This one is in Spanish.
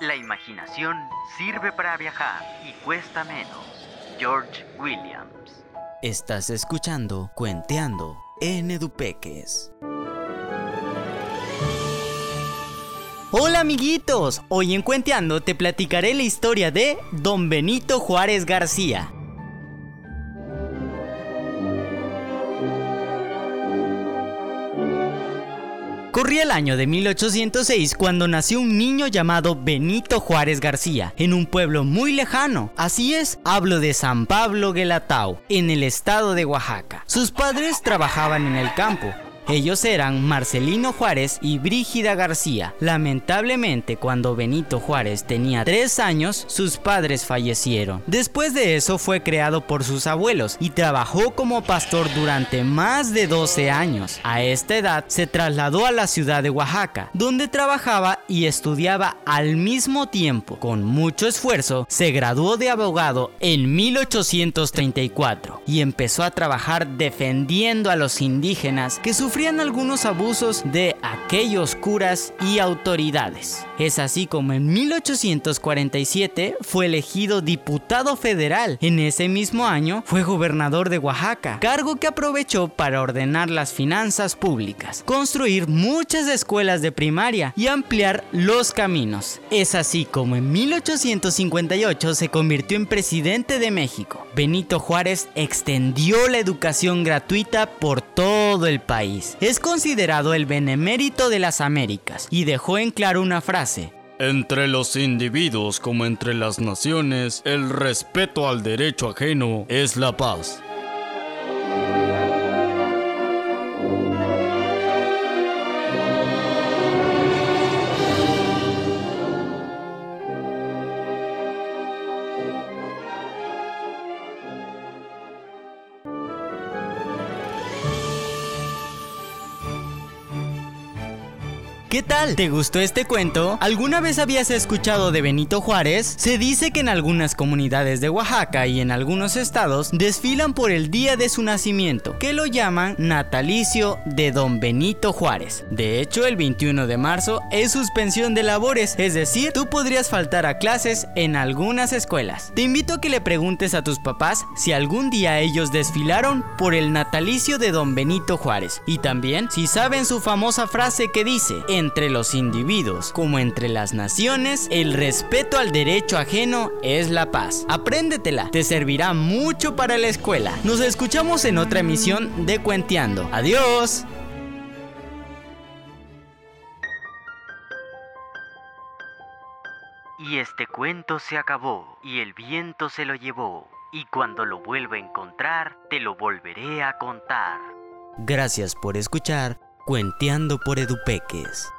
La imaginación sirve para viajar y cuesta menos. George Williams. Estás escuchando Cuenteando en Edupeques. Hola amiguitos, hoy en Cuenteando te platicaré la historia de Don Benito Juárez García. Corría el año de 1806 cuando nació un niño llamado Benito Juárez García, en un pueblo muy lejano. Así es, hablo de San Pablo Guelatao, en el estado de Oaxaca. Sus padres trabajaban en el campo, ellos eran Marcelino Juárez y Brígida García. Lamentablemente, cuando Benito Juárez tenía tres años, sus padres fallecieron. Después de eso fue creado por sus abuelos y trabajó como pastor durante más de 12 años. A esta edad se trasladó a la ciudad de Oaxaca, donde trabajaba y estudiaba al mismo tiempo. Con mucho esfuerzo, se graduó de abogado en 1834 y empezó a trabajar defendiendo a los indígenas que sufrieron algunos abusos de aquellos curas y autoridades. Es así como en 1847 fue elegido diputado federal. En ese mismo año fue gobernador de Oaxaca, cargo que aprovechó para ordenar las finanzas públicas, construir muchas escuelas de primaria y ampliar los caminos. Es así como en 1858 se convirtió en presidente de México. Benito Juárez extendió la educación gratuita por todo el país. Es considerado el benemérito de las Américas y dejó en claro una frase. Entre los individuos como entre las naciones, el respeto al derecho ajeno es la paz. ¿Qué tal? ¿Te gustó este cuento? ¿Alguna vez habías escuchado de Benito Juárez? Se dice que en algunas comunidades de Oaxaca y en algunos estados desfilan por el día de su nacimiento, que lo llaman natalicio de Don Benito Juárez. De hecho, el 21 de marzo es suspensión de labores, es decir, tú podrías faltar a clases en algunas escuelas. Te invito a que le preguntes a tus papás si algún día ellos desfilaron por el natalicio de Don Benito Juárez y también si saben su famosa frase que dice, entre los individuos como entre las naciones, el respeto al derecho ajeno es la paz. Apréndetela, te servirá mucho para la escuela. Nos escuchamos en otra emisión de Cuenteando. Adiós. Y este cuento se acabó, y el viento se lo llevó, y cuando lo vuelva a encontrar, te lo volveré a contar. Gracias por escuchar Cuenteando por Edupeques.